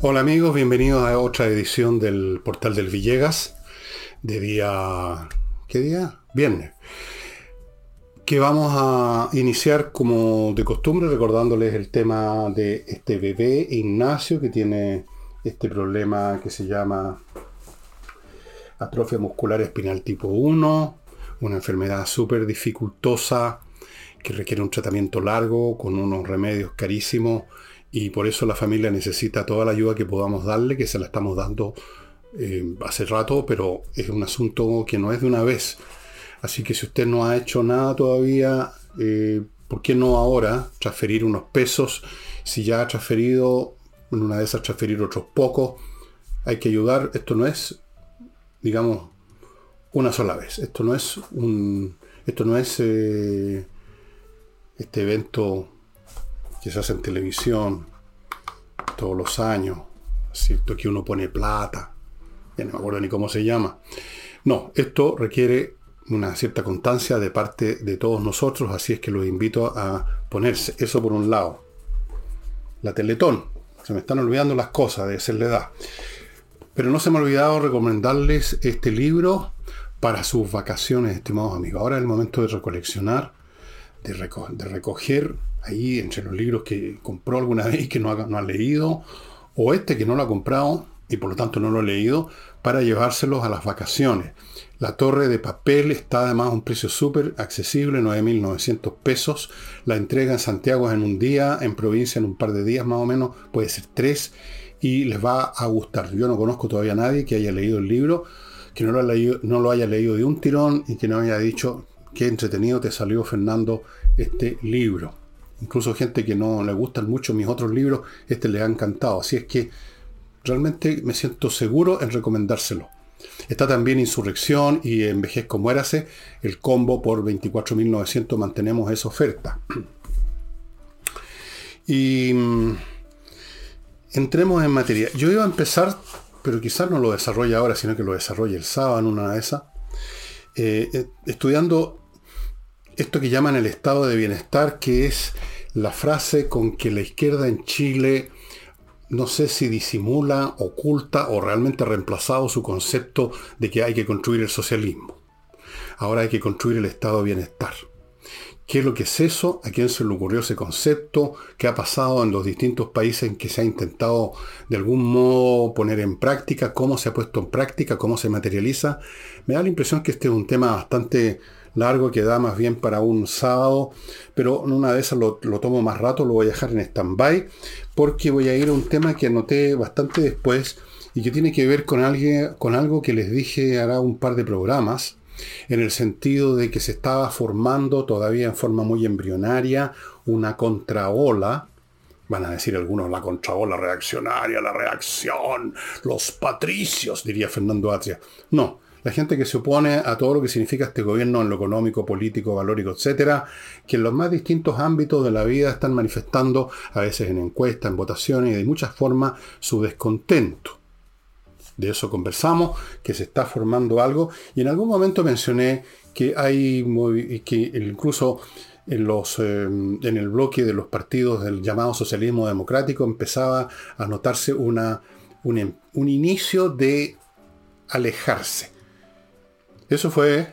Hola amigos, bienvenidos a otra edición del Portal del Villegas, de día... ¿Qué día? Viernes. Que vamos a iniciar como de costumbre recordándoles el tema de este bebé Ignacio que tiene este problema que se llama atrofia muscular espinal tipo 1, una enfermedad súper dificultosa que requiere un tratamiento largo con unos remedios carísimos y por eso la familia necesita toda la ayuda que podamos darle, que se la estamos dando eh, hace rato, pero es un asunto que no es de una vez. Así que si usted no ha hecho nada todavía, eh, ¿por qué no ahora transferir unos pesos? Si ya ha transferido, en una de esas transferir otros pocos, hay que ayudar. Esto no es, digamos, una sola vez. Esto no es un, esto no es eh, este evento que se hace en televisión todos los años, ¿cierto? Que uno pone plata, ya no me acuerdo ni cómo se llama. No, esto requiere una cierta constancia de parte de todos nosotros, así es que los invito a ponerse. Eso por un lado. La Teletón. Se me están olvidando las cosas de ser la edad. Pero no se me ha olvidado recomendarles este libro para sus vacaciones, estimados amigos. Ahora es el momento de recoleccionar, de, de recoger ahí entre los libros que compró alguna vez que no ha, leído, o este que no lo ha comprado y por lo tanto no lo ha leído, para llevárselos a las vacaciones. La torre de papel está además a un precio súper accesible, 9.900 pesos. La entrega en Santiago es en un día, en provincia en un par de días más o menos, puede ser tres, y les va a gustar. Yo no conozco todavía a nadie que haya leído el libro, que no lo, leído, no lo haya leído de un tirón y que no haya dicho qué entretenido te salió Fernando este libro. Incluso gente que no le gustan mucho mis otros libros, este le ha encantado. Así es que realmente me siento seguro en recomendárselo. Está también Insurrección y Envejezco Muérase, el combo por 24.900 mantenemos esa oferta. Y mm, entremos en materia. Yo iba a empezar, pero quizás no lo desarrolle ahora, sino que lo desarrolle el sábado en una de esas, eh, eh, estudiando esto que llaman el estado de bienestar, que es la frase con que la izquierda en Chile, no sé si disimula, oculta o realmente ha reemplazado su concepto de que hay que construir el socialismo. Ahora hay que construir el estado de bienestar. ¿Qué es lo que es eso? ¿A quién se le ocurrió ese concepto? ¿Qué ha pasado en los distintos países en que se ha intentado de algún modo poner en práctica? ¿Cómo se ha puesto en práctica? ¿Cómo se materializa? Me da la impresión que este es un tema bastante largo que da más bien para un sábado, pero una de esas lo, tomo más rato, lo voy a dejar en stand-by, porque voy a ir a un tema que anoté bastante después y que tiene que ver con, alguien, con algo que les dije hará un par de programas, en el sentido de que se estaba formando todavía en forma muy embrionaria una contraola, van a decir algunos la contraola reaccionaria, la reacción, los patricios, diría Fernando Atria. No, la gente que se opone a todo lo que significa este gobierno en lo económico, político, valórico, etcétera, que en los más distintos ámbitos de la vida están manifestando, a veces en encuestas, en votaciones y de muchas formas, su descontento. De eso conversamos, que se está formando algo, y en algún momento mencioné que hay que incluso en, los, eh, en el bloque de los partidos del llamado socialismo democrático empezaba a notarse una, un inicio de alejarse eso fue,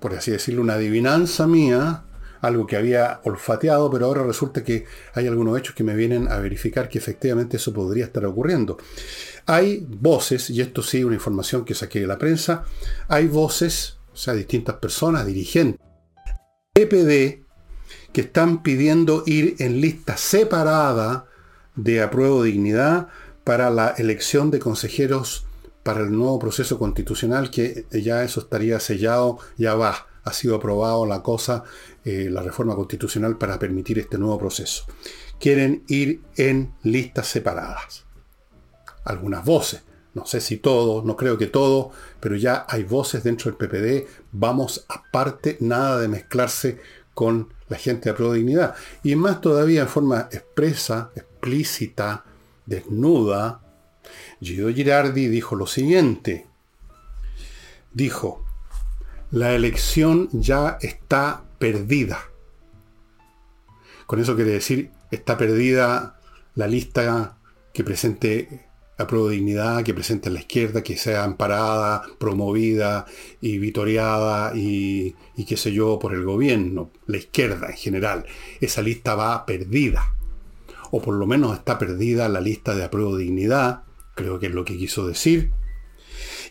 por así decirlo, una adivinanza mía, algo que había olfateado, pero ahora resulta que hay algunos hechos que me vienen a verificar que efectivamente eso podría estar ocurriendo. Hay voces, y esto sí, una información que saqué de la prensa, hay voces, o sea, distintas personas, dirigentes, PPD, que están pidiendo ir en lista separada de apruebo dignidad para la elección de consejeros para el nuevo proceso constitucional, que ya eso estaría sellado, ya va, ha sido aprobado la cosa, eh, la reforma constitucional para permitir este nuevo proceso. Quieren ir en listas separadas. Algunas voces, no sé si todos, no creo que todos, pero ya hay voces dentro del PPD, vamos aparte, nada de mezclarse con la gente de Prodignidad. Y más todavía en forma expresa, explícita, desnuda, Guido Girardi dijo lo siguiente. Dijo, la elección ya está perdida. Con eso quiere decir, está perdida la lista que presente a prueba de dignidad, que presente a la izquierda, que sea amparada, promovida y vitoriada y, y qué sé yo por el gobierno, la izquierda en general. Esa lista va perdida. O por lo menos está perdida la lista de apruebo de dignidad, creo que es lo que quiso decir.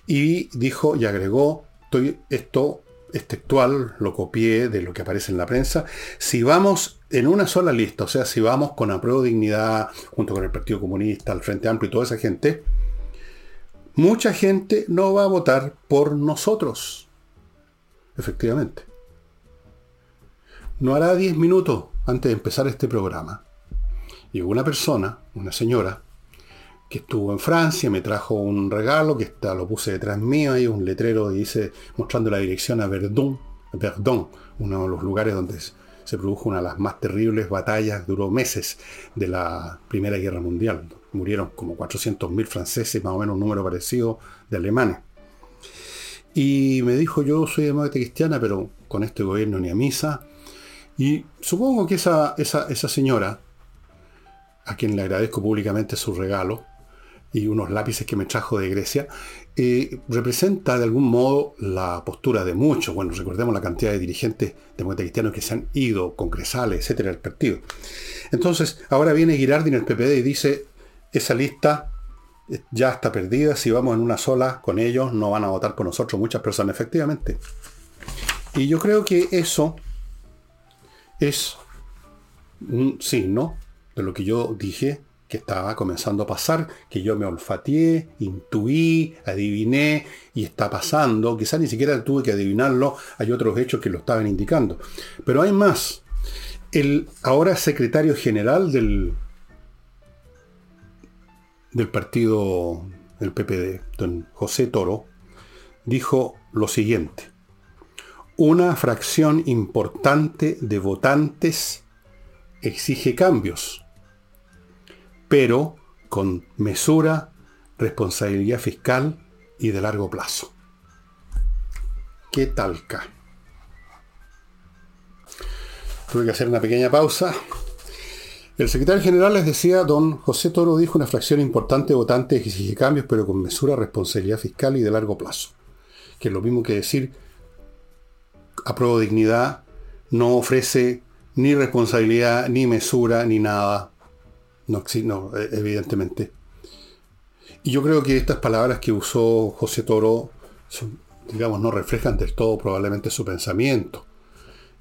Y dijo y agregó, estoy, esto es textual, lo copié de lo que aparece en la prensa, si vamos en una sola lista, o sea, si vamos con apruebo dignidad, junto con el Partido Comunista, el Frente Amplio y toda esa gente, mucha gente no va a votar por nosotros. Efectivamente. No hará 10 minutos antes de empezar este programa. Llegó una persona, una señora, que estuvo en Francia, me trajo un regalo que está, lo puse detrás mío, hay un letrero que dice, mostrando la dirección a Verdun, Verdun, uno de los lugares donde se produjo una de las más terribles batallas, duró meses, de la Primera Guerra Mundial. Murieron como 400.000 franceses, más o menos un número parecido de alemanes. Y me dijo, yo soy demócrata cristiana, pero con este gobierno ni a misa. Y supongo que esa, esa, esa señora, a quien le agradezco públicamente su regalo, y unos lápices que me trajo de Grecia, eh, representa de algún modo la postura de muchos. Bueno, recordemos la cantidad de dirigentes demócratas cristianos que se han ido, congresales, etcétera, del partido. Entonces, ahora viene Girardi en el PPD y dice, esa lista ya está perdida, si vamos en una sola con ellos, no van a votar por nosotros muchas personas, efectivamente. Y yo creo que eso es un signo de lo que yo dije que estaba comenzando a pasar, que yo me olfateé, intuí, adiviné y está pasando. Quizás ni siquiera tuve que adivinarlo, hay otros hechos que lo estaban indicando. Pero hay más. El ahora secretario general del, del partido del PPD, don José Toro, dijo lo siguiente. Una fracción importante de votantes exige cambios pero con mesura, responsabilidad fiscal y de largo plazo. ¿Qué talca? Tuve que hacer una pequeña pausa. El secretario general les decía, don José Toro dijo una fracción importante de votantes exige cambios, pero con mesura, responsabilidad fiscal y de largo plazo. Que es lo mismo que decir, apruebo dignidad, no ofrece ni responsabilidad, ni mesura, ni nada no, no, e, evidentemente. Y yo creo que estas palabras que usó José Toro, digamos, no reflejan del todo probablemente su pensamiento.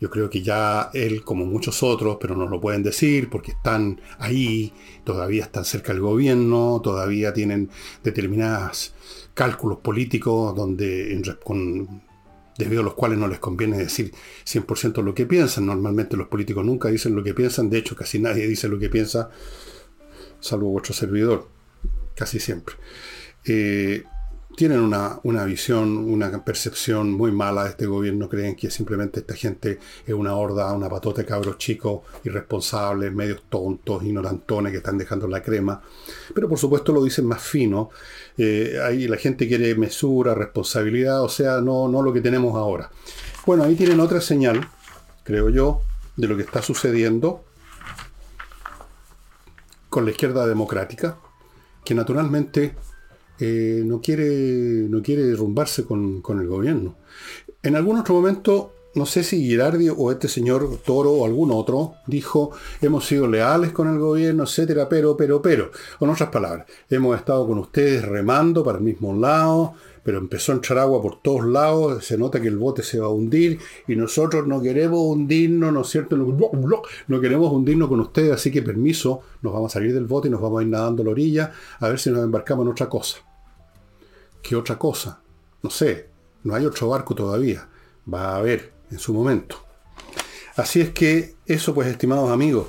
Yo creo que ya él, como muchos otros, pero no lo pueden decir porque están ahí, todavía están cerca del gobierno, todavía tienen determinados cálculos políticos donde debido a los cuales no les conviene decir 100% lo que piensan. Normalmente los políticos nunca dicen lo que piensan, de hecho casi nadie dice lo que piensa salvo vuestro servidor, casi siempre. Eh, tienen una, visión, una percepción muy mala de este gobierno, creen que simplemente esta gente es una horda, una patota de cabros chicos, irresponsables, medios tontos, ignorantones que están dejando la crema. Pero por supuesto lo dicen más fino. Eh, ahí la gente quiere mesura, responsabilidad, o sea, no, no lo que tenemos ahora. Bueno, ahí tienen otra señal, creo yo, de lo que está sucediendo con la izquierda democrática, que naturalmente eh, no, quiere, no quiere derrumbarse con, el gobierno. En algún otro momento, no sé si Girardi o este señor Toro o algún otro dijo, hemos sido leales con el gobierno, etcétera, pero, pero, pero. Con otras palabras, hemos estado con ustedes remando para el mismo lado, pero empezó a entrar agua por todos lados, se nota que el bote se va a hundir y nosotros no queremos hundirnos, ¿no es cierto? No, queremos hundirnos con ustedes, así que permiso, nos vamos a salir del bote y nos vamos a ir nadando a la orilla a ver si nos embarcamos en otra cosa. ¿Qué otra cosa? No sé, no hay otro barco todavía, va a haber en su momento. Así es que eso pues, estimados amigos,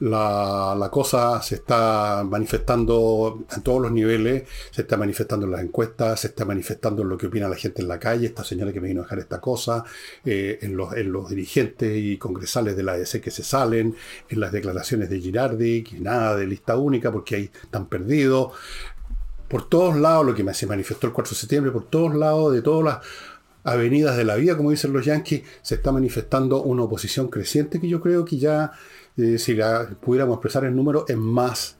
la, cosa se está manifestando en todos los niveles, se está manifestando en las encuestas, se está manifestando en lo que opina la gente en la calle, esta señora que me vino a dejar esta cosa, eh, en, los, en, los, dirigentes y congresales de la ADC que se salen, en las declaraciones de Girardi, que nada de lista única porque ahí están perdidos. Por todos lados, lo que se manifestó el 4 de septiembre, por todos lados, de todas las avenidas de la vida, como dicen los yanquis, se está manifestando una oposición creciente que yo creo que ya si la pudiéramos expresar en número, es más.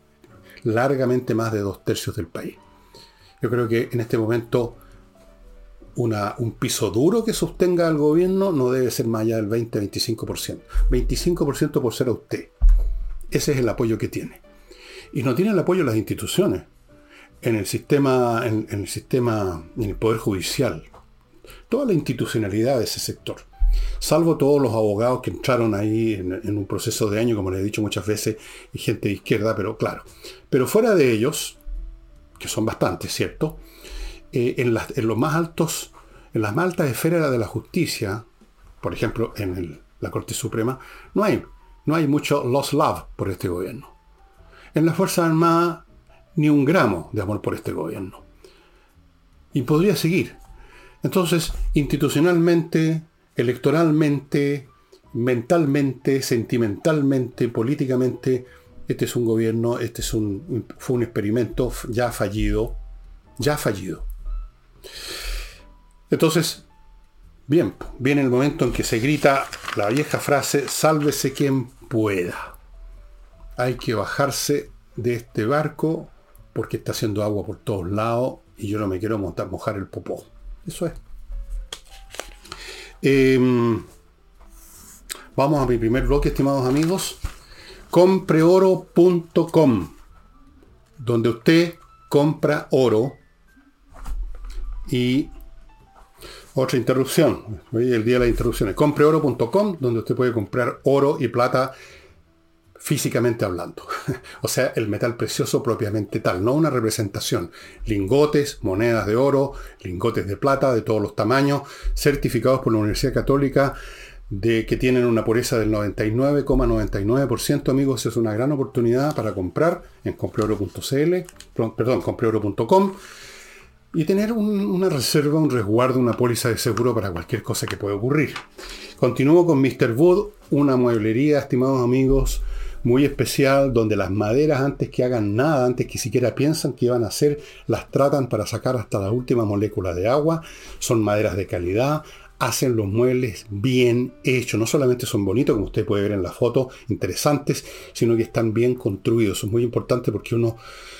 largamente más de dos tercios del país. Yo creo que en este momento una, un piso duro que sostenga al gobierno no debe ser más allá del 20-25%. 25% por ser a usted. Ese es el apoyo que tiene. Y no tiene el apoyo de las instituciones. En el sistema, en, el sistema, en el poder judicial. Toda la institucionalidad de ese sector. Salvo todos los abogados que entraron ahí en, un proceso de año, como les he dicho muchas veces, y gente de izquierda, pero claro. Pero fuera de ellos, que son bastantes, ¿cierto? Eh, en, en, los más altos, en las más altas esferas de la justicia, por ejemplo, en la Corte Suprema, no hay, no hay mucho lost love por este gobierno. En las Fuerzas Armadas, ni un gramo de amor por este gobierno. Y podría seguir. Entonces, institucionalmente, electoralmente, mentalmente, sentimentalmente, políticamente, este es un gobierno, este es un, fue un experimento ya fallido, ya fallido. Entonces, bien, viene el momento en que se grita la vieja frase, sálvese quien pueda. Hay que bajarse de este barco porque está haciendo agua por todos lados y yo no me quiero mojar el popó. Eso es. Em, vamos a mi primer bloque, estimados amigos. Compreoro.com, donde usted compra oro y otra interrupción. El día de las interrupciones. Compreoro.com, donde usted puede comprar oro y plata físicamente hablando. o sea, el metal precioso propiamente tal, no una representación. Lingotes, monedas de oro, lingotes de plata de todos los tamaños, certificados por la Universidad Católica de que tienen una pureza del 99,99%, amigos, es una gran oportunidad para comprar en compreoro.cl, perdón, compreoro.com y tener una reserva, un resguardo, una póliza de seguro para cualquier cosa que pueda ocurrir. Continúo con Mr. Wood, una mueblería, estimados amigos, muy especial, donde las maderas, antes que hagan nada, antes que siquiera piensan que van a hacer, las tratan para sacar hasta la última molécula de agua. Son maderas de calidad, hacen los muebles bien hechos. No solamente son bonitos, como usted puede ver en la foto, interesantes, sino que están bien construidos. Eso es muy importante porque uno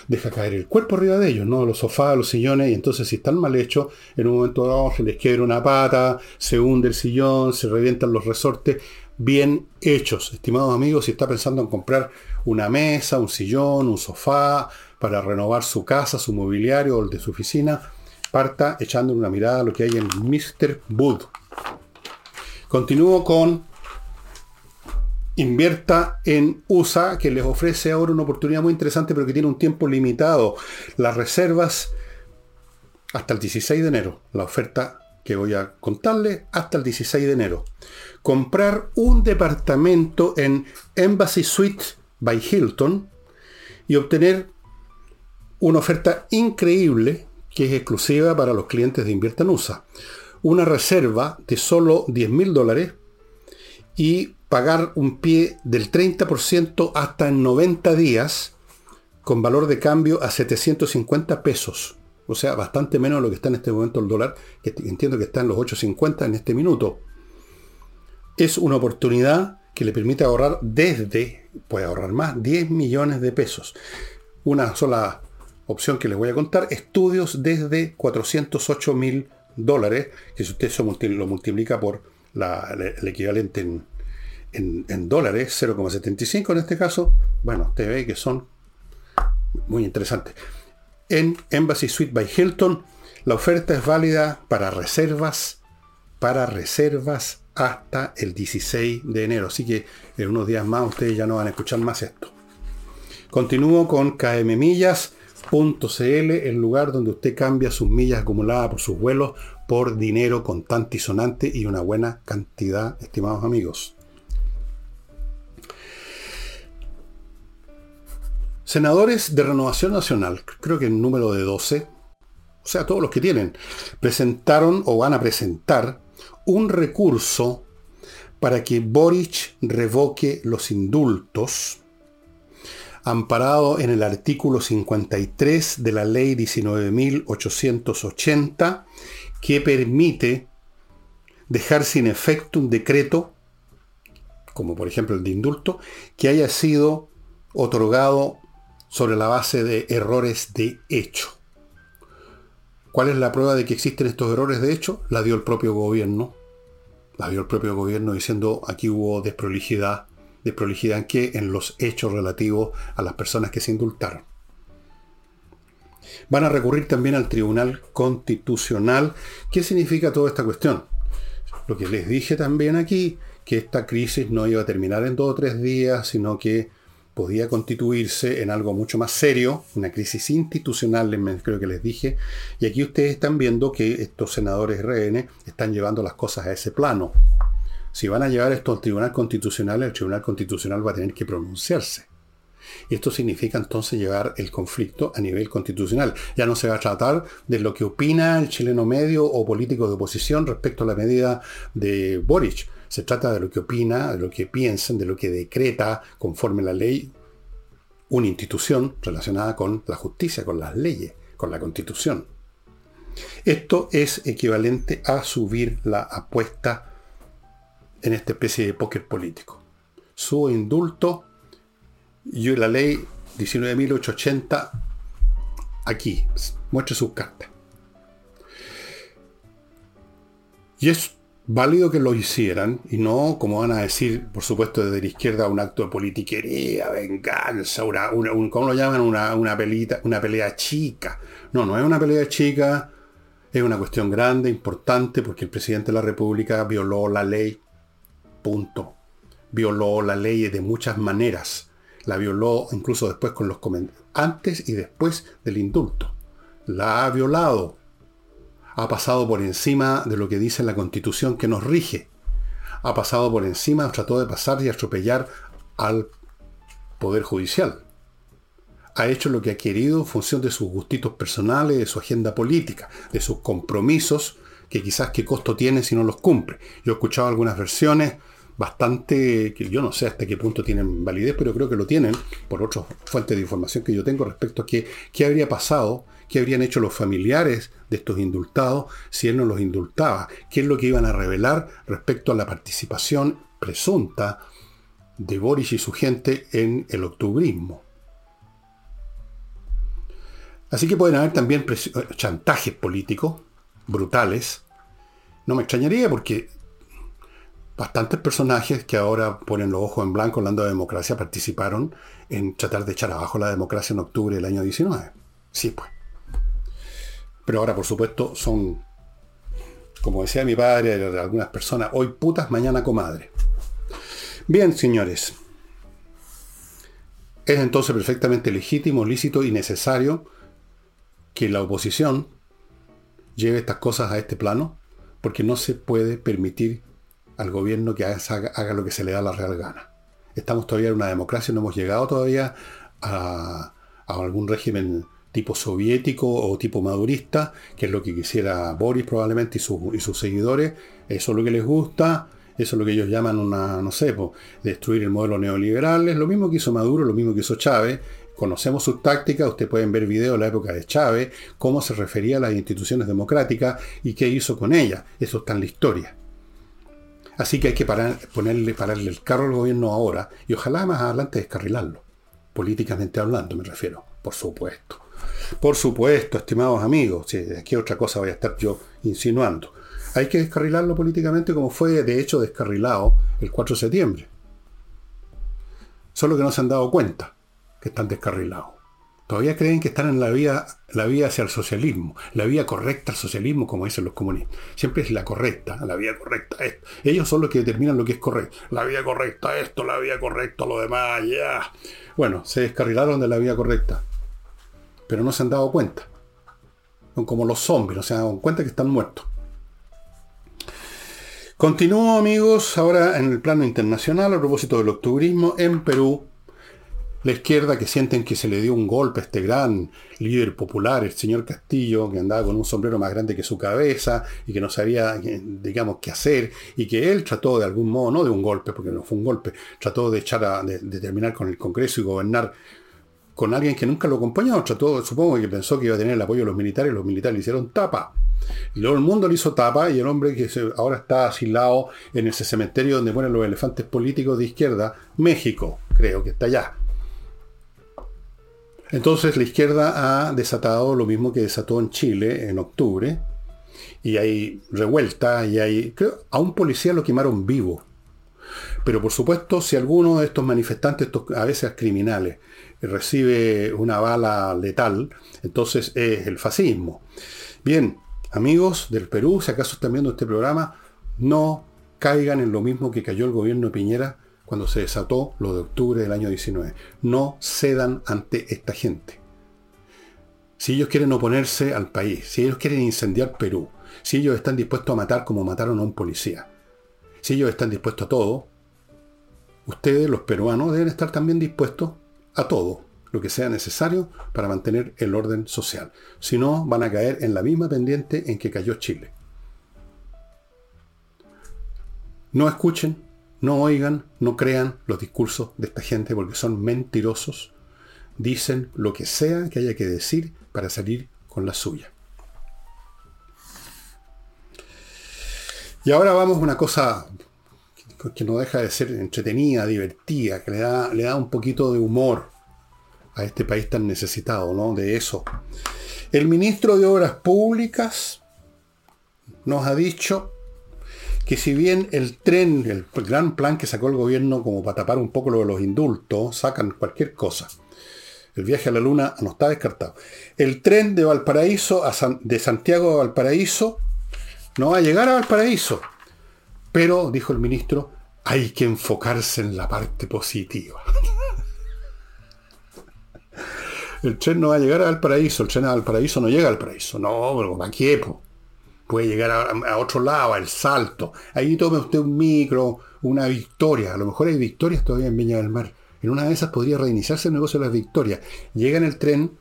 deja caer el cuerpo arriba de ellos, ¿no? Los sofás, los sillones, y entonces si están mal hechos, en un momento dado se les quiebra una pata, se hunde el sillón, se revientan los resortes, bien hechos. Estimados amigos, si está pensando en comprar una mesa, un sillón, un sofá, para renovar su casa, su mobiliario o el de su oficina, parta echando una mirada a lo que hay en Mr. Wood. Continúo con Invierta en USA, que les ofrece ahora una oportunidad muy interesante, pero que tiene un tiempo limitado. Las reservas hasta el 16 de enero. La oferta que voy a contarles hasta el 16 de enero. Comprar un departamento en Embassy Suite by Hilton y obtener una oferta increíble que es exclusiva para los clientes de Invierta USA. Una reserva de solo 10 mil dólares y pagar un pie del 30% hasta en 90 días con valor de cambio a 750 pesos. O sea, bastante menos de lo que está en este momento el dólar, que entiendo que está en los 8.50 en este minuto. Es una oportunidad que le permite ahorrar desde, puede ahorrar más, 10 millones de pesos. Una sola opción que les voy a contar, estudios desde 408 mil dólares, que si usted lo multiplica por el equivalente en, en, dólares, 0,75 en este caso, bueno, usted ve que son muy interesantes. En Embassy Suite by Hilton, la oferta es válida para reservas, para reservas hasta el 16 de enero. Así que en unos días más ustedes ya no van a escuchar más esto. Continúo con kmmillas.cl, el lugar donde usted cambia sus millas acumuladas por sus vuelos por dinero contante y sonante y una buena cantidad, estimados amigos. Senadores de Renovación Nacional, creo que el número de 12, o sea, todos los que tienen, presentaron o van a presentar un recurso para que Boric revoque los indultos, amparado en el artículo 53 de la ley 19.880, que permite dejar sin efecto un decreto, como por ejemplo el de indulto, que haya sido otorgado sobre la base de errores de hecho. ¿Cuál es la prueba de que existen estos errores de hecho? La dio el propio gobierno. La dio el propio gobierno diciendo aquí hubo desprolijidad. ¿Desprolijidad en qué? En los hechos relativos a las personas que se indultaron. Van a recurrir también al Tribunal Constitucional. ¿Qué significa toda esta cuestión? Lo que les dije también aquí, que esta crisis no iba a terminar en dos o tres días, sino que podía constituirse en algo mucho más serio, una crisis institucional, creo que les dije, y aquí ustedes están viendo que estos senadores RN están llevando las cosas a ese plano. Si van a llevar esto al Tribunal Constitucional, el Tribunal Constitucional va a tener que pronunciarse. Y esto significa entonces llevar el conflicto a nivel constitucional. Ya no se va a tratar de lo que opina el chileno medio o político de oposición respecto a la medida de Boric. Se trata de lo que opina, de lo que piensan, de lo que decreta conforme la ley una institución relacionada con la justicia, con las leyes, con la constitución. Esto es equivalente a subir la apuesta en esta especie de póker político. Su indulto y la ley 19.880 aquí. Muestre sus cartas. Y es válido que lo hicieran y no, como van a decir, por supuesto, desde la izquierda, un acto de politiquería, venganza, una, ¿cómo lo llaman? Una, una, pelita, una pelea chica. No, no es una pelea chica, es una cuestión grande, importante, porque el presidente de la República violó la ley. Punto. Violó la ley de muchas maneras la violó incluso después con los comentarios, antes y después del indulto. La ha violado. Ha pasado por encima de lo que dice la constitución que nos rige. Ha pasado por encima, trató de pasar y atropellar al Poder Judicial. Ha hecho lo que ha querido en función de sus gustitos personales, de su agenda política, de sus compromisos, que quizás qué costo tiene si no los cumple. Yo he escuchado algunas versiones bastante, que yo no sé hasta qué punto tienen validez, pero creo que lo tienen por otras fuentes de información que yo tengo respecto a qué, habría pasado, qué habrían hecho los familiares de estos indultados si él no los indultaba, qué es lo que iban a revelar respecto a la participación presunta de Boris y su gente en el octubrismo. Así que pueden haber también chantajes políticos brutales. No me extrañaría porque bastantes personajes que ahora ponen los ojos en blanco hablando de democracia participaron en tratar de echar abajo la democracia en octubre del año 19. Sí, pues. Pero ahora, por supuesto, son, como decía mi padre, algunas personas, hoy putas, mañana comadre. Bien, señores. Es entonces perfectamente legítimo, lícito y necesario que la oposición lleve estas cosas a este plano, porque no se puede permitir al gobierno que haga, lo que se le da la real gana. Estamos todavía en una democracia, no hemos llegado todavía a, algún régimen tipo soviético o tipo madurista, que es lo que quisiera Boris probablemente y, sus seguidores. Eso es lo que les gusta, eso es lo que ellos llaman una, no sé, destruir el modelo neoliberal. Es lo mismo que hizo Maduro, lo mismo que hizo Chávez. Conocemos sus tácticas, ustedes pueden ver videos de la época de Chávez, cómo se refería a las instituciones democráticas y qué hizo con ellas. Eso está en la historia. Así que hay que ponerle, pararle el carro al gobierno ahora y ojalá más adelante descarrilarlo. Políticamente hablando, me refiero. Por supuesto. Por supuesto, estimados amigos. Si aquí otra cosa voy a estar yo insinuando. Hay que descarrilarlo políticamente como fue de hecho descarrilado el 4 de septiembre. Solo que no se han dado cuenta que están descarrilados. Todavía creen que están en la vía, la vía hacia el socialismo, la vía correcta al socialismo, como dicen los comunistas. Siempre es la correcta, la vía correcta. Esto. Ellos son los que determinan lo que es correcto. La vía correcta, esto, la vía correcta, lo demás, ya. Bueno, se descarrilaron de la vía correcta, pero no se han dado cuenta. Son como los zombies, no se han dado cuenta que están muertos. Continúo, amigos, ahora en el plano internacional a propósito del octubrismo en Perú la izquierda que sienten que se le dio un golpe a este gran líder popular, el señor Castillo, que andaba con un sombrero más grande que su cabeza y que no sabía, digamos, qué hacer, y que él trató de algún modo, no de un golpe, porque no fue un golpe, trató de echar a, de, terminar con el Congreso y gobernar con alguien que nunca lo acompañó, trató, supongo que pensó que iba a tener el apoyo de los militares, los militares le hicieron tapa. Y luego el mundo le hizo tapa y el hombre que ahora está asilado en ese cementerio donde ponen los elefantes políticos de izquierda, México, creo que está allá Entonces la izquierda ha desatado lo mismo que desató en Chile en octubre, y hay revuelta, y hay... Creo, a un policía lo quemaron vivo. Pero por supuesto, si alguno de estos manifestantes, estos, a veces criminales, recibe una bala letal, entonces es el fascismo. Bien, amigos del Perú, si acaso están viendo este programa, no caigan en lo mismo que cayó el gobierno de Piñera cuando se desató lo de octubre del año 19. No cedan ante esta gente. Si ellos quieren oponerse al país, si ellos quieren incendiar Perú, si ellos están dispuestos a matar como mataron a un policía, si ellos están dispuestos a todo, ustedes, los peruanos, deben estar también dispuestos a todo lo que sea necesario para mantener el orden social. Si no, van a caer en la misma pendiente en que cayó Chile. No escuchen, no oigan, no crean los discursos de esta gente porque son mentirosos. Dicen lo que sea que haya que decir para salir con la suya. Y ahora vamos a una cosa que no deja de ser entretenida, divertida, que le da, le da un poquito de humor a este país tan necesitado, ¿no? De eso. El ministro de Obras Públicas nos ha dicho que si bien el tren, el gran plan que sacó el gobierno como para tapar un poco lo de los indultos, sacan cualquier cosa. El viaje a la luna no está descartado. El tren de Valparaíso, a de Santiago a Valparaíso, no va a llegar a Valparaíso. Pero, dijo el ministro, hay que enfocarse en la parte positiva. el tren no va a llegar al paraíso, el tren al paraíso no llega al paraíso. No, pero ¿a qué? Puede llegar a, otro lado, al salto. Ahí tome usted un micro, una victoria. A lo mejor hay victorias todavía en Viña del Mar. En una de esas podría reiniciarse el negocio de las victorias. Llega en el tren,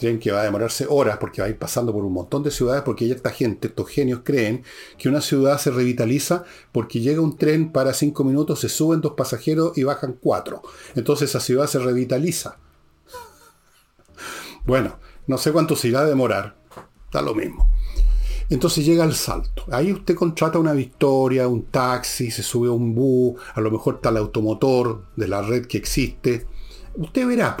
tren que va a demorarse horas porque va a ir pasando por un montón de ciudades porque esta gente, estos genios creen que una ciudad se revitaliza porque llega un tren para cinco minutos, se suben dos pasajeros y bajan cuatro. Entonces esa ciudad se revitaliza. Bueno, no sé cuánto se irá a demorar. Da lo mismo. Entonces llega el salto. Ahí usted contrata una victoria, un taxi, se sube a un bus, a lo mejor está el automotor de la red que existe. Usted verá.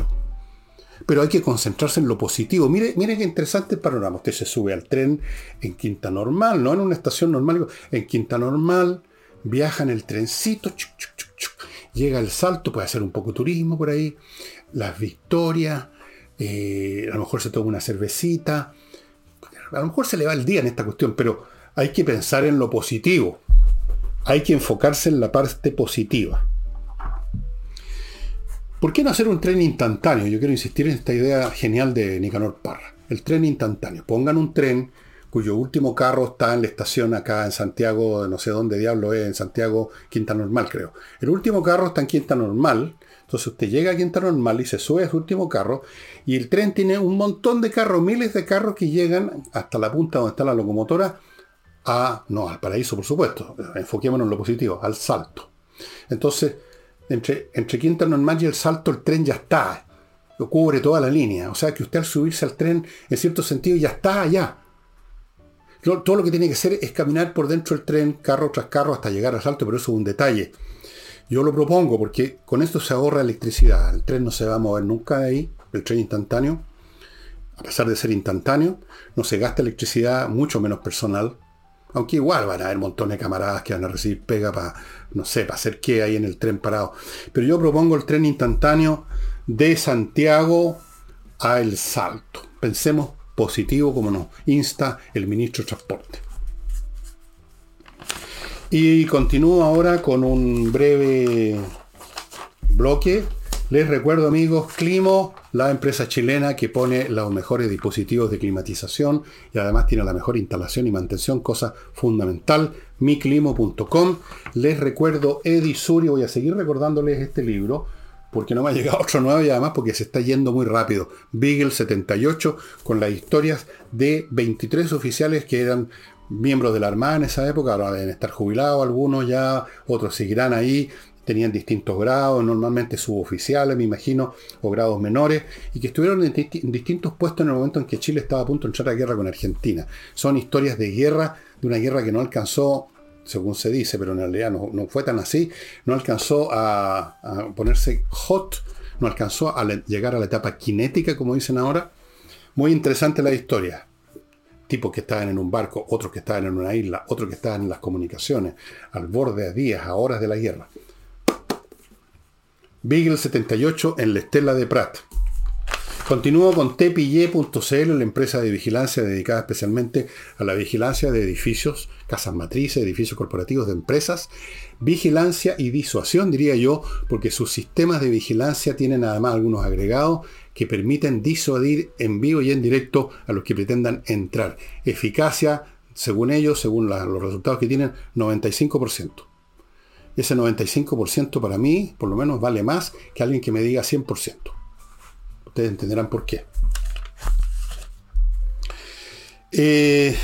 Pero hay que concentrarse en lo positivo. Mire, mire qué interesante el panorama. Usted se sube al tren en Quinta Normal, no en una estación normal, en Quinta Normal, viaja en el trencito, llega el salto, puede hacer un poco de turismo por ahí, las victorias, eh, a lo mejor se toma una cervecita, a lo mejor se le va el día en esta cuestión, pero hay que pensar en lo positivo, hay que enfocarse en la parte positiva. ¿Por qué no hacer un tren instantáneo? Yo quiero insistir en esta idea genial de Nicanor Parra. El tren instantáneo. Pongan un tren cuyo último carro está en la estación acá en Santiago, no sé dónde diablo es, en Santiago, Quinta Normal creo. El último carro está en Quinta Normal, entonces usted llega a Quinta Normal y se sube a su último carro y el tren tiene un montón de carros, miles de carros que llegan hasta la punta donde está la locomotora a, no, al paraíso por supuesto, enfoquémonos en lo positivo, al salto. Entonces, entre, entre Quinta Normal y el salto el tren ya está, lo cubre toda la línea. O sea que usted al subirse al tren, en cierto sentido, ya está allá. Todo lo que tiene que hacer es caminar por dentro del tren, carro tras carro, hasta llegar al salto, pero eso es un detalle. Yo lo propongo porque con esto se ahorra electricidad. El tren no se va a mover nunca de ahí, el tren instantáneo. A pesar de ser instantáneo, no se gasta electricidad, mucho menos personal. Aunque igual van a haber montones de camaradas que van a recibir pega para, no sé, para hacer qué ahí en el tren parado. Pero yo propongo el tren instantáneo de Santiago a El Salto. Pensemos positivo como nos insta el ministro de Transporte. Y continúo ahora con un breve bloque. Les recuerdo amigos, Climo, la empresa chilena que pone los mejores dispositivos de climatización y además tiene la mejor instalación y mantención, cosa fundamental, miclimo.com. Les recuerdo Edisuri, voy a seguir recordándoles este libro porque no me ha llegado otro nuevo y además porque se está yendo muy rápido. Beagle 78 con las historias de 23 oficiales que eran miembros de la Armada en esa época, ahora deben estar jubilados algunos ya, otros seguirán ahí, tenían distintos grados, normalmente suboficiales, me imagino, o grados menores, y que estuvieron en, distintos puestos en el momento en que Chile estaba a punto de entrar a guerra con Argentina. Son historias de guerra, de una guerra que no alcanzó, según se dice, pero en realidad no, fue tan así, no alcanzó a, a ponerse hot no alcanzó a llegar a la etapa cinética, como dicen ahora. Muy interesante la historia. Tipos que estaban en un barco, otros que estaban en una isla, otros que estaban en las comunicaciones, al borde a días, a horas de la guerra. Beagle 78 en la estela de Prat. Continúo con tepille.cl, la empresa de vigilancia dedicada especialmente a la vigilancia de edificios, casas matrices, edificios corporativos de empresas. Vigilancia y disuasión, diría yo, porque sus sistemas de vigilancia tienen además algunos agregados que permiten disuadir en vivo y en directo a los que pretendan entrar. Eficacia, según ellos, según los resultados que tienen, 95%. Ese 95% para mí, por lo menos, vale más que alguien que me diga 100%. Ustedes entenderán por qué. Eh,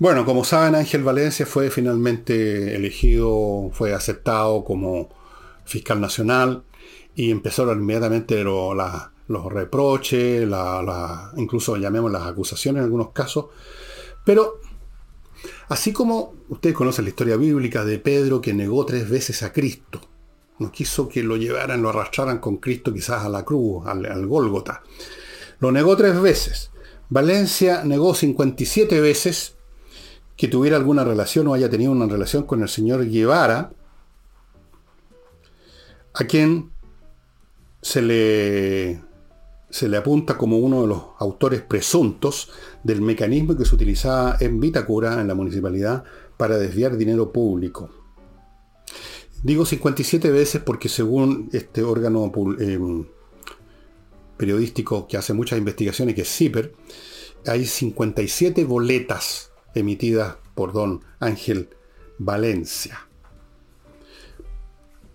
bueno, como saben, Ángel Valencia fue finalmente elegido, fue aceptado como fiscal nacional y empezaron inmediatamente los reproches, incluso llamemos las acusaciones en algunos casos. Pero, así como ustedes conocen la historia bíblica de Pedro que negó tres veces a Cristo, no quiso que lo llevaran, lo arrastraran con Cristo quizás a la cruz, al, Gólgota. Lo negó tres veces. Valencia negó 57 veces que tuviera alguna relación o haya tenido una relación con el señor Guevara, a quien se le, se le apunta como uno de los autores presuntos del mecanismo que se utilizaba en Vitacura, en la municipalidad, para desviar dinero público. Digo 57 veces porque según este órgano em, periodístico que hace muchas investigaciones, que es CIPER, hay 57 boletas emitidas por don Ángel Valencia.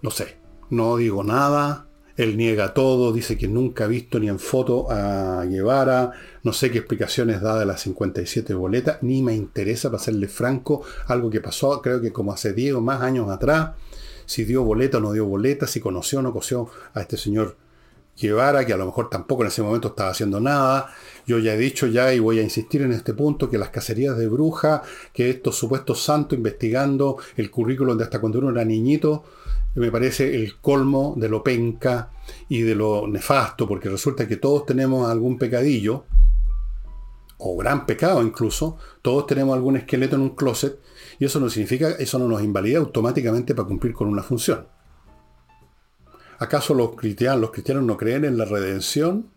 No sé, no digo nada, él niega todo, dice que nunca ha visto ni en foto a Guevara, no sé qué explicaciones da de las 57 boletas, ni me interesa, para serle franco, algo que pasó creo que como hace 10 o más años atrás, si dio boleta o no dio boleta, si conoció o no conoció a este señor Guevara, que a lo mejor tampoco en ese momento estaba haciendo nada. Yo ya he dicho ya y voy a insistir en este punto que las cacerías de bruja, que estos supuestos santos investigando el currículum de hasta cuando uno era niñito, me parece el colmo de lo penca y de lo nefasto, porque resulta que todos tenemos algún pecadillo, o gran pecado incluso, todos tenemos algún esqueleto en un closet, y eso no significa, eso no nos invalida automáticamente para cumplir con una función. ¿Acaso los cristianos, los cristianos no creen en la redención?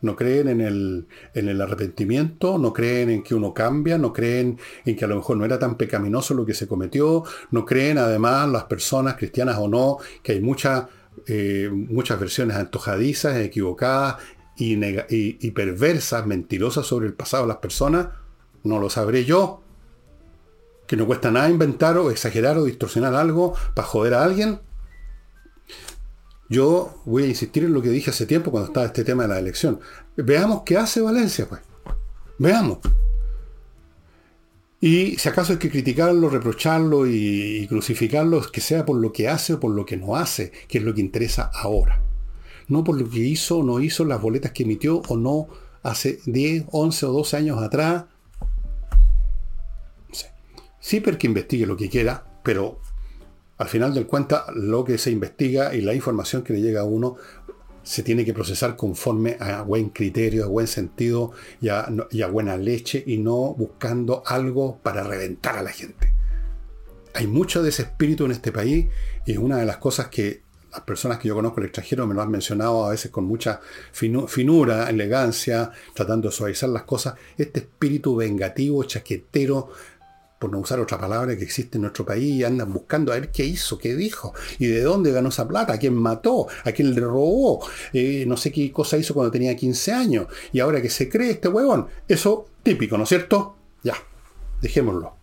¿No creen en el, en el arrepentimiento? ¿No creen en que uno cambia? ¿No creen en que a lo mejor no era tan pecaminoso lo que se cometió? ¿No creen además las personas cristianas o no que hay muchas, eh, muchas versiones antojadizas, equivocadas y, y perversas, mentirosas sobre el pasado de las personas? No lo sabré yo que no cuesta nada inventar o exagerar o distorsionar algo para joder a alguien. Yo voy a insistir en lo que dije hace tiempo cuando estaba este tema de la elección. Veamos qué hace Valencia, pues. Veamos. Y si acaso hay que criticarlo, reprocharlo y, crucificarlo, que sea por lo que hace o por lo que no hace, que es lo que interesa ahora. No por lo que hizo o no hizo, las boletas que emitió o no hace 10, 11 o 12 años atrás. Sí, que investigue lo que quiera, pero al final del cuenta, lo que se investiga y la información que le llega a uno se tiene que procesar conforme a buen criterio, a buen sentido y a, buena leche y no buscando algo para reventar a la gente. Hay mucho de ese espíritu en este país y es una de las cosas que las personas que yo conozco en el extranjero me lo han mencionado a veces con mucha finura, elegancia, tratando de suavizar las cosas. Este espíritu vengativo, chaquetero, por no usar otra palabra que existe en nuestro país, y andan buscando a ver qué hizo, qué dijo, y de dónde ganó esa plata, a quién mató, a quién le robó, eh, no sé qué cosa hizo cuando tenía 15 años, y ahora que se cree este huevón. Eso típico, ¿no es cierto? Ya, dejémoslo.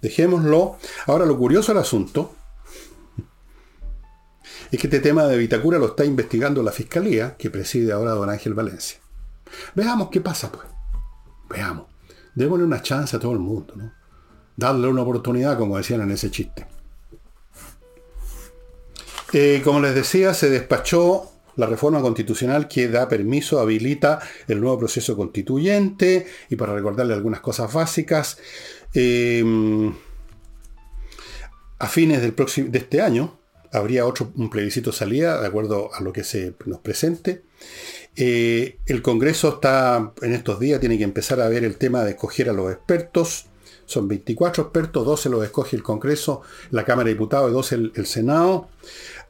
Dejémoslo. Ahora lo curioso del asunto es que este tema de Vitacura lo está investigando la fiscalía que preside ahora don Ángel Valencia. Veamos qué pasa, pues. Veamos. Démosle una chance a todo el mundo, ¿no? Darle una oportunidad, como decían en ese chiste. Eh, como les decía, se despachó la reforma constitucional que da permiso, habilita el nuevo proceso constituyente y para recordarle algunas cosas básicas, eh, a fines del próximo, de este año, habría otro, un plebiscito salida, de acuerdo a lo que se nos presente. Eh, el Congreso está en estos días, tiene que empezar a ver el tema de escoger a los expertos. Son 24 expertos, 12 los escoge el Congreso, la Cámara de Diputados y 12 el, Senado.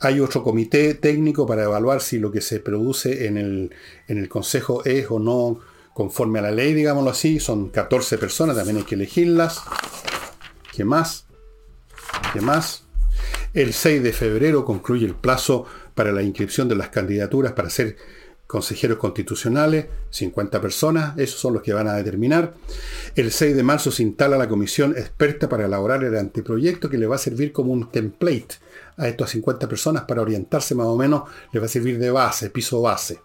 Hay otro comité técnico para evaluar si lo que se produce en el, en el Consejo es o no conforme a la ley, digámoslo así. Son 14 personas, también hay que elegirlas. ¿Qué más? ¿Qué más? El 6 de febrero concluye el plazo para la inscripción de las candidaturas para ser consejeros constitucionales, 50 personas, esos son los que van a determinar. El 6 de marzo se instala la comisión experta para elaborar el anteproyecto que le va a servir como un template a estas 50 personas para orientarse más o menos, le va a servir de base, piso base.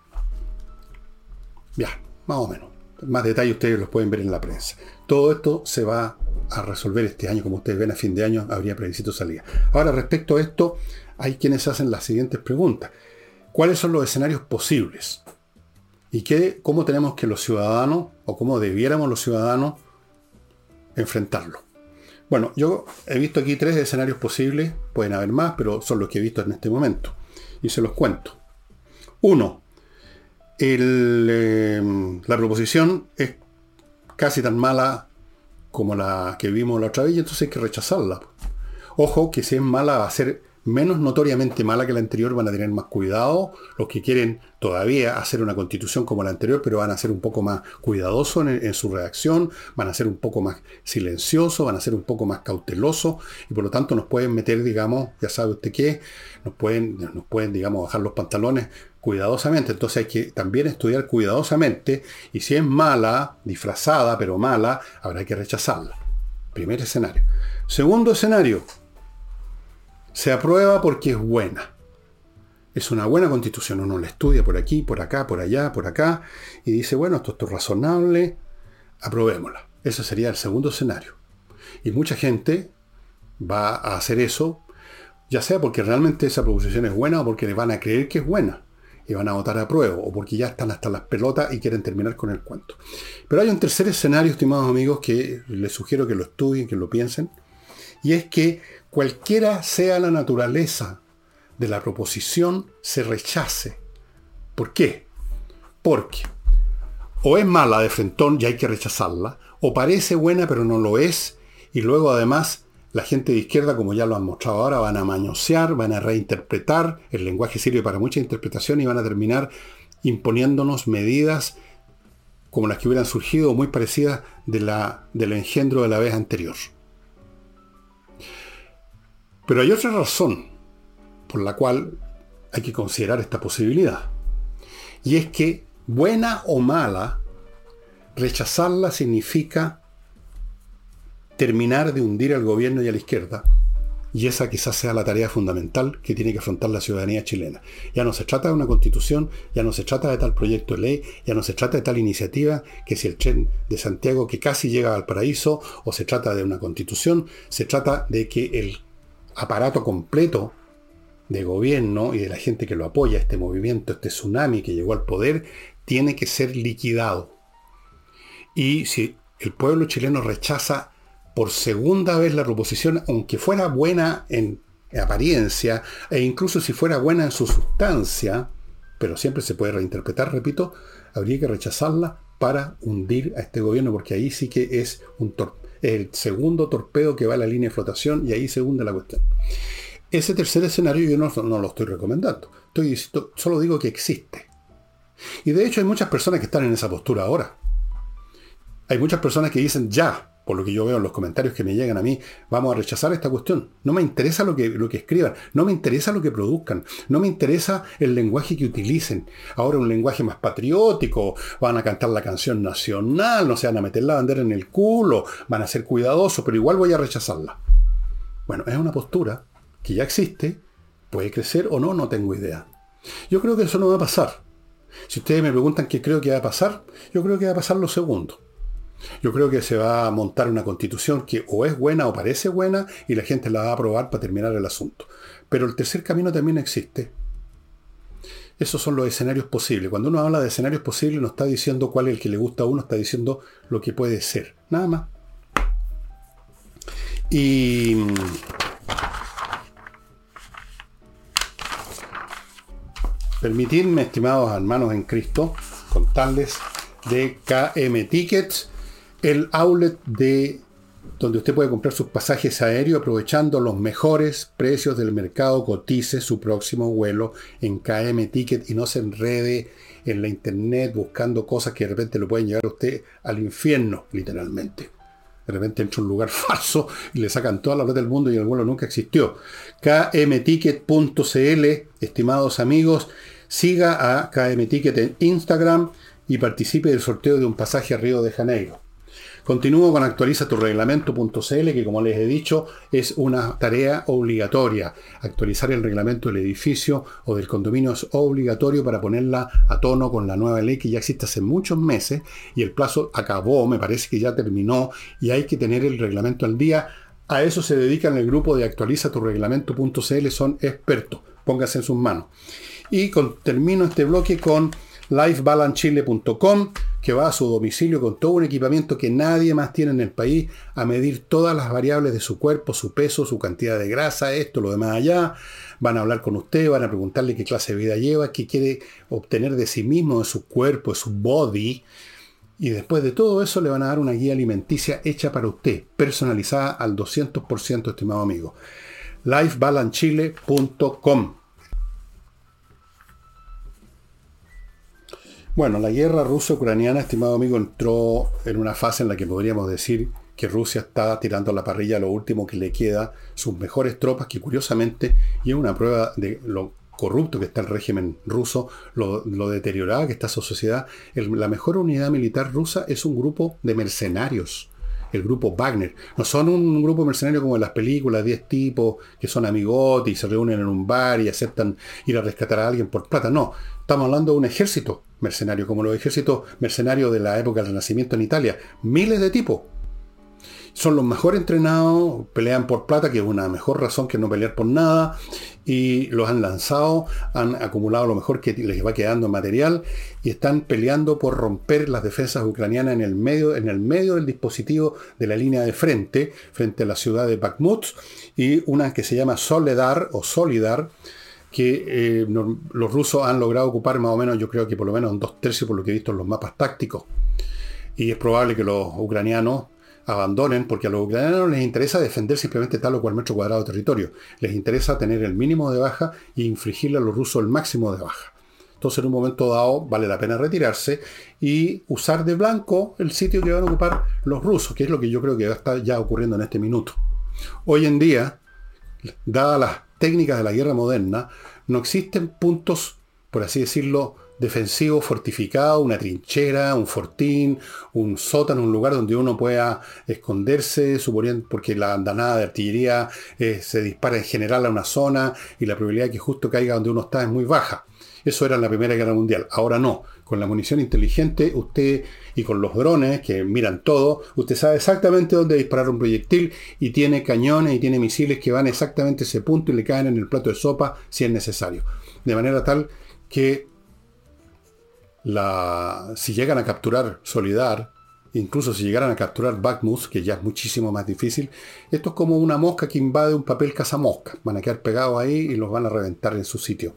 Ya, más o menos. Más detalles ustedes los pueden ver en la prensa. Todo esto se va a resolver este año, como ustedes ven, a fin de año habría plebiscito salida. Ahora, respecto a esto, hay quienes hacen las siguientes preguntas. ¿Cuáles son los escenarios posibles? ¿Y qué, cómo tenemos que los ciudadanos, o cómo debiéramos los ciudadanos, enfrentarlo? Bueno, yo he visto aquí tres escenarios posibles, pueden haber más, pero son los que he visto en este momento. Y se los cuento. Uno, eh, la proposición es casi tan mala como la que vimos la otra vez, y entonces hay que rechazarla. Ojo que si es mala va a ser menos notoriamente mala que la anterior, van a tener más cuidado. Los que quieren todavía hacer una constitución como la anterior, pero van a ser un poco más cuidadosos en, su redacción, van a ser un poco más silenciosos, van a ser un poco más cautelosos, y por lo tanto nos pueden meter, digamos, ya sabe usted qué, nos pueden, nos pueden, digamos, bajar los pantalones cuidadosamente. Entonces hay que también estudiar cuidadosamente, y si es mala, disfrazada, pero mala, habrá que rechazarla. Primer escenario. Segundo escenario, se aprueba porque es buena. Es una buena constitución. Uno la estudia por aquí, por acá, por allá, por acá, y dice, bueno, esto, es razonable, aprobémosla. Ese sería el segundo escenario. Y mucha gente va a hacer eso, ya sea porque realmente esa proposición es buena o porque le van a creer que es buena y van a votar a prueba, o porque ya están hasta las pelotas y quieren terminar con el cuento. Pero hay un tercer escenario, estimados amigos, que les sugiero que lo estudien, que lo piensen, y es que cualquiera sea la naturaleza de la proposición, se rechace. ¿Por qué? Porque o es mala de frentón y hay que rechazarla, o parece buena pero no lo es, y luego además la gente de izquierda, como ya lo han mostrado ahora, van a mañosear, van a reinterpretar, el lenguaje sirve para mucha interpretación y van a terminar imponiéndonos medidas como las que hubieran surgido muy parecidas de la, del engendro de la vez anterior. Pero hay otra razón por la cual hay que considerar esta posibilidad. Y es que, buena o mala, rechazarla significa terminar de hundir al gobierno y a la izquierda. Y esa quizás sea la tarea fundamental que tiene que afrontar la ciudadanía chilena. Ya no se trata de una constitución, ya no se trata de tal proyecto de ley, ya no se trata de tal iniciativa que si el tren de Santiago que casi llega al paraíso, o se trata de una constitución, se trata de que el aparato completo de gobierno y de la gente que lo apoya, este movimiento, este tsunami que llegó al poder, tiene que ser liquidado. Y si el pueblo chileno rechaza por segunda vez la proposición, aunque fuera buena en apariencia, e incluso si fuera buena en su sustancia, pero siempre se puede reinterpretar, repito, habría que rechazarla para hundir a este gobierno, porque ahí sí que es un torpedo el segundo torpedo que va a la línea de flotación y ahí se hunde la cuestión. Ese tercer escenario yo no, no lo estoy recomendando. Estoy, solo digo que existe. Y de hecho hay muchas personas que están en esa postura ahora. Hay muchas personas que dicen ya, por lo que yo veo en los comentarios que me llegan a mí, vamos a rechazar esta cuestión. No me interesa lo que, lo que escriban, no me interesa lo que produzcan, no me interesa el lenguaje que utilicen. Ahora un lenguaje más patriótico, van a cantar la canción nacional, no se van a meter la bandera en el culo, van a ser cuidadosos, pero igual voy a rechazarla. Bueno, es una postura que ya existe, puede crecer o no, no tengo idea. Yo creo que eso no va a pasar. Si ustedes me preguntan qué creo que va a pasar, yo creo que va a pasar lo segundo. Yo creo que se va a montar una constitución que o es buena o parece buena y la gente la va a aprobar para terminar el asunto. Pero el tercer camino también existe. Esos son los escenarios posibles. Cuando uno habla de escenarios posibles no está diciendo cuál es el que le gusta a uno, está diciendo lo que puede ser. Nada más. Y permitidme, estimados hermanos en Cristo, contarles de KM Tickets, el outlet de donde usted puede comprar sus pasajes aéreos aprovechando los mejores precios del mercado. Cotice su próximo vuelo en KM Ticket y no se enrede en la internet buscando cosas que de repente lo pueden llevar a usted al infierno, literalmente. De repente entra un lugar falso y le sacan toda la plata del mundo y el vuelo nunca existió. kmticket.cl, estimados amigos, siga a KMTicket en Instagram y participe del sorteo de un pasaje a Río de Janeiro. Continúo con actualiza tu reglamento.cl, que como les he dicho es una tarea obligatoria. Actualizar el reglamento del edificio o del condominio es obligatorio para ponerla a tono con la nueva ley que ya existe hace muchos meses y el plazo acabó, me parece que ya terminó y hay que tener el reglamento al día. A eso se dedican el grupo de actualiza tu reglamento.cl, son expertos. Póngase en sus manos. Y termino este bloque con lifebalancechile.com, que va a su domicilio con todo un equipamiento que nadie más tiene en el país a medir todas las variables de su cuerpo, su peso, su cantidad de grasa, esto, lo demás allá. Van a hablar con usted, van a preguntarle qué clase de vida lleva, qué quiere obtener de sí mismo, de su cuerpo, de su body. Y después de todo eso le van a dar una guía alimenticia hecha para usted, personalizada al 200%, estimado amigo. lifebalancechile.com Bueno, la guerra ruso-ucraniana, estimado amigo, entró en una fase en la que podríamos decir que Rusia está tirando a la parrilla lo último que le queda, sus mejores tropas, que curiosamente, y es una prueba de lo corrupto que está el régimen ruso, lo, deteriorada que está su sociedad, la mejor unidad militar rusa es un grupo de mercenarios el grupo Wagner. No son un grupo mercenario como en las películas, 10 tipos que son amigotes y se reúnen en un bar y aceptan ir a rescatar a alguien por plata. No, estamos hablando de un ejército mercenario, como los ejércitos mercenarios de la época del Renacimiento en Italia. Miles de tipos. Son los mejor entrenados, pelean por plata, que es una mejor razón que no pelear por nada, y los han lanzado, han acumulado lo mejor que les va quedando material, y están peleando por romper las defensas ucranianas en el medio, en el medio del dispositivo de la línea de frente, frente a la ciudad de Bakhmut, y una que se llama Soledar o Solidar, que eh, los rusos han logrado ocupar más o menos, yo creo que por lo menos dos tercios por lo que he visto en los mapas tácticos. Y es probable que los ucranianos abandonen, porque a los ucranianos les interesa defender simplemente tal o cual metro cuadrado de territorio. Les interesa tener el mínimo de baja y infligirle a los rusos el máximo de baja. Entonces en un momento dado vale la pena retirarse y usar de blanco el sitio que van a ocupar los rusos, que es lo que yo creo que está ya ocurriendo en este minuto. Hoy en día, dadas las técnicas de la guerra moderna, no existen puntos, por así decirlo, defensivos fortificados, una trinchera, un fortín, un sótano, un lugar donde uno pueda esconderse, suponiendo, porque la andanada de artillería eh, se dispara en general a una zona y la probabilidad de que justo caiga donde uno está es muy baja. Eso era en la Primera Guerra Mundial. Ahora no. Con la munición inteligente, usted y con los drones que miran todo, usted sabe exactamente dónde disparar un proyectil y tiene cañones y tiene misiles que van exactamente a ese punto y le caen en el plato de sopa si es necesario. De manera tal que si llegan a capturar Solidar, incluso si llegaran a capturar Bakhmut, que ya es muchísimo más difícil, esto es como una mosca que invade un papel cazamosca. Van a quedar pegados ahí y los van a reventar en su sitio.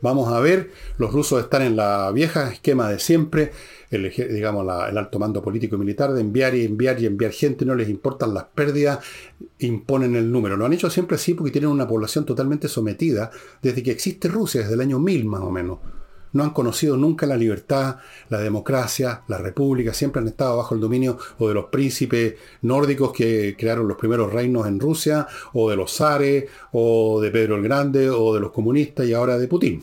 Vamos a ver, los rusos están en la vieja esquema de siempre, el, digamos, el alto mando político y militar de enviar y enviar y enviar gente, no les importan las pérdidas, imponen el número. Lo han hecho siempre así porque tienen una población totalmente sometida desde que existe Rusia, desde el año 1000 más o menos no han conocido nunca la libertad, la democracia, la república, siempre han estado bajo el dominio o de los príncipes nórdicos que crearon los primeros reinos en Rusia, o de los zares, o de Pedro el Grande, o de los comunistas y ahora de Putin.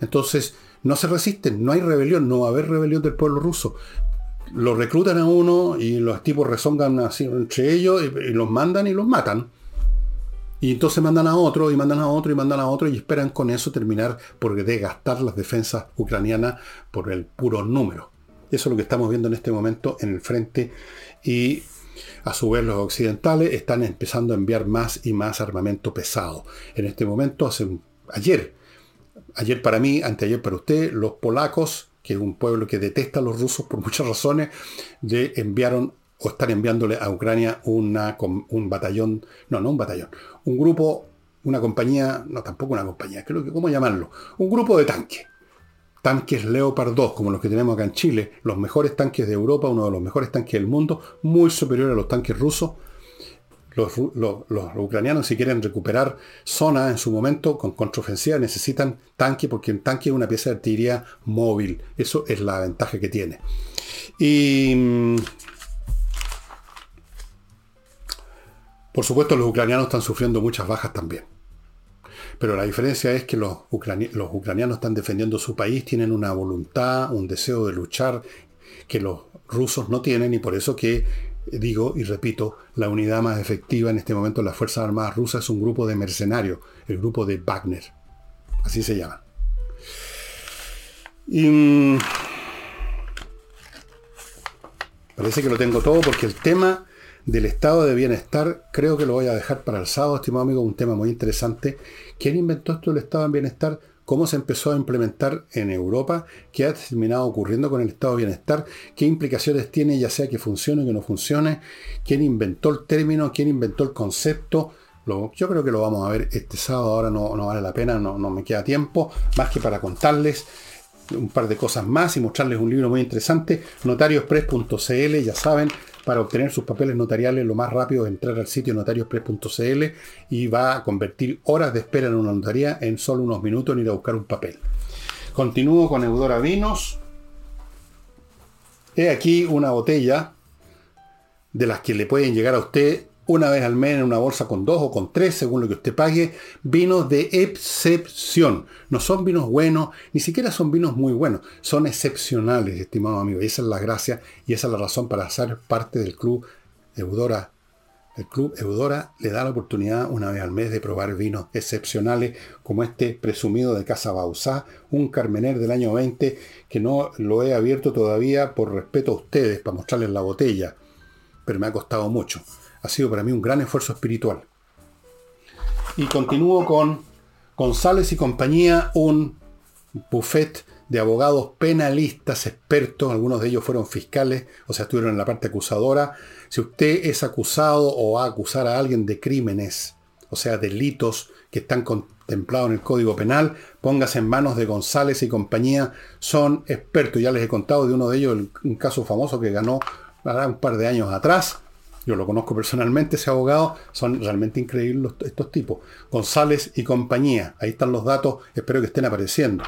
Entonces, no se resisten, no hay rebelión, no va a haber rebelión del pueblo ruso. Lo reclutan a uno y los tipos rezongan así entre ellos y los mandan y los matan. Y entonces mandan a otro, y mandan a otro, y mandan a otro, y esperan con eso terminar por desgastar las defensas ucranianas por el puro número. Eso es lo que estamos viendo en este momento en el frente. Y a su vez los occidentales están empezando a enviar más y más armamento pesado. En este momento, hace ayer, ayer para mí, anteayer para usted, los polacos, que es un pueblo que detesta a los rusos por muchas razones, de enviaron o están enviándole a Ucrania una, un batallón, no, no un batallón, un grupo, una compañía, no tampoco una compañía, creo que, ¿cómo llamarlo? Un grupo de tanques. tanques Leopard 2, como los que tenemos acá en Chile, los mejores tanques de Europa, uno de los mejores tanques del mundo, muy superior a los tanques rusos. Los, ucranianos, si quieren recuperar zonas en su momento con contraofensiva, necesitan tanque, porque un tanque es una pieza de artillería móvil. Eso es la ventaja que tiene. Y. por supuesto, los ucranianos están sufriendo muchas bajas también. Pero la diferencia es que los, ucranianos están defendiendo su país, tienen una voluntad, un deseo de luchar que los rusos no tienen y por eso que digo y repito, la unidad más efectiva en este momento de las Fuerzas Armadas rusas es un grupo de mercenarios, el grupo de Wagner. Así se llama. Mm, parece que lo tengo todo porque el tema del estado de bienestar creo que lo voy a dejar para el sábado, estimado amigo, un tema muy interesante ¿Quién inventó esto del estado de bienestar? ¿Cómo se empezó a implementar en Europa? ¿Qué ha terminado ocurriendo con el estado de bienestar? ¿Qué implicaciones tiene, ya sea que funcione o que no funcione? ¿Quién inventó el término? ¿Quién inventó el concepto? yo creo que lo vamos a ver este sábado, ahora no, no vale la pena, no, no me queda tiempo, más que para contarles un par de cosas más y mostrarles un libro muy interesante, notariospress.cl, ya saben, para obtener sus papeles notariales lo más rápido es entrar al sitio notariospress.cl y va a convertir horas de espera en una notaría en solo unos minutos en ir a buscar un papel. Continúo con Eudora Vinos. He aquí una botella de las que le pueden llegar a usted una vez al mes en una bolsa con dos o con tres, según lo que usted pague, vinos de excepción. No son vinos buenos, ni siquiera son vinos muy buenos, son excepcionales, estimado amigo. Y esa es la gracia y esa es la razón para ser parte del club Eudora. El club Eudora le da la oportunidad una vez al mes de probar vinos excepcionales como este presumido de Casa Bausá, un Carmener del año 20 que no lo he abierto todavía por respeto a ustedes para mostrarles la botella, pero me ha costado mucho ha sido para mí un gran esfuerzo espiritual. Y continúo con González y compañía, un buffet de abogados penalistas expertos, algunos de ellos fueron fiscales, o sea, estuvieron en la parte acusadora. Si usted es acusado o va a acusar a alguien de crímenes, o sea, delitos que están contemplados en el Código Penal, póngase en manos de González y compañía, son expertos. Ya les he contado de uno de ellos, un caso famoso que ganó un par de años atrás, yo lo conozco personalmente, ese abogado, son realmente increíbles estos tipos. González y compañía, ahí están los datos, espero que estén apareciendo.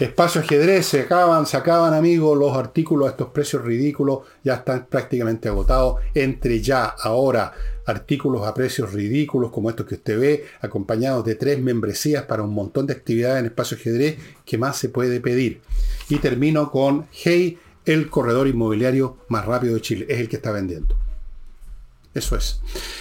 Espacio ajedrez, se acaban, se acaban amigos, los artículos a estos precios ridículos ya están prácticamente agotados. Entre ya, ahora, artículos a precios ridículos como estos que usted ve, acompañados de tres membresías para un montón de actividades en espacio ajedrez, que más se puede pedir? Y termino con Hey el corredor inmobiliario más rápido de Chile. Es el que está vendiendo. Eso es.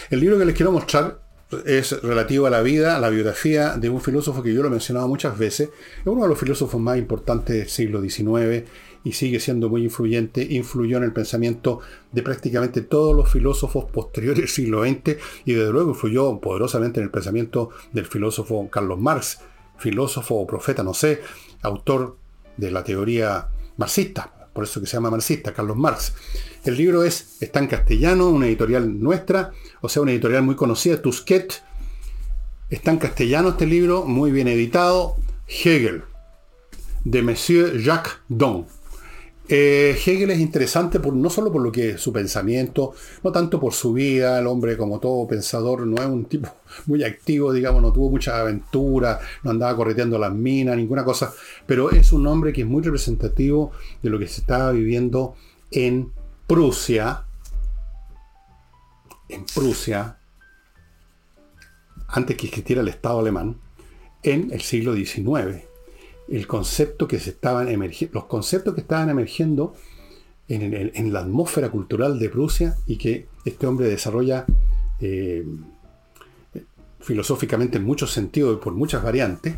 El libro que les quiero mostrar es relativo a la vida, a la biografía de un filósofo que yo lo he mencionado muchas veces. Es uno de los filósofos más importantes del siglo XIX y sigue siendo muy influyente. Influyó en el pensamiento de prácticamente todos los filósofos posteriores del siglo XX y desde luego influyó poderosamente en el pensamiento del filósofo Carlos Marx, filósofo o profeta, no sé, autor de la teoría marxista, por eso que se llama marxista, Carlos Marx. El libro es, está en castellano, una editorial nuestra, o sea, una editorial muy conocida, Tusquet. Está en castellano este libro, muy bien editado. Hegel, de Monsieur Jacques Don. Eh, Hegel es interesante por, no solo por lo que es su pensamiento, no tanto por su vida, el hombre como todo pensador no es un tipo muy activo, digamos, no tuvo mucha aventura, no andaba correteando las minas, ninguna cosa, pero es un hombre que es muy representativo de lo que se estaba viviendo en Prusia, en Prusia, antes que existiera el Estado alemán, en el siglo XIX el concepto que se estaban los conceptos que estaban emergiendo en, la atmósfera cultural de Prusia y que este hombre desarrolla eh, filosóficamente en muchos sentidos y por muchas variantes,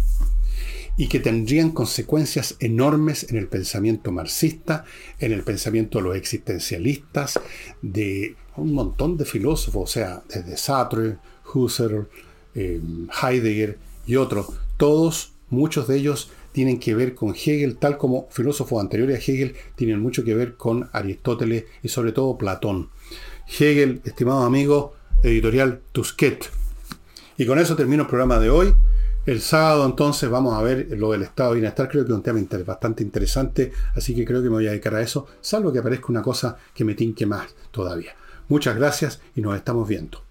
y que tendrían consecuencias enormes en el pensamiento marxista, en el pensamiento de los existencialistas, de un montón de filósofos, o sea, desde Sartre, Husserl, eh, Heidegger y otros, todos, muchos de ellos tienen que ver con Hegel, tal como filósofos anteriores a Hegel tienen mucho que ver con Aristóteles y sobre todo Platón. Hegel, estimado amigo, editorial Tusquet. Y con eso termino el programa de hoy. El sábado entonces vamos a ver lo del estado de bienestar, creo que es un tema bastante interesante, así que creo que me voy a dedicar a eso, salvo que aparezca una cosa que me tinque más todavía. Muchas gracias y nos estamos viendo.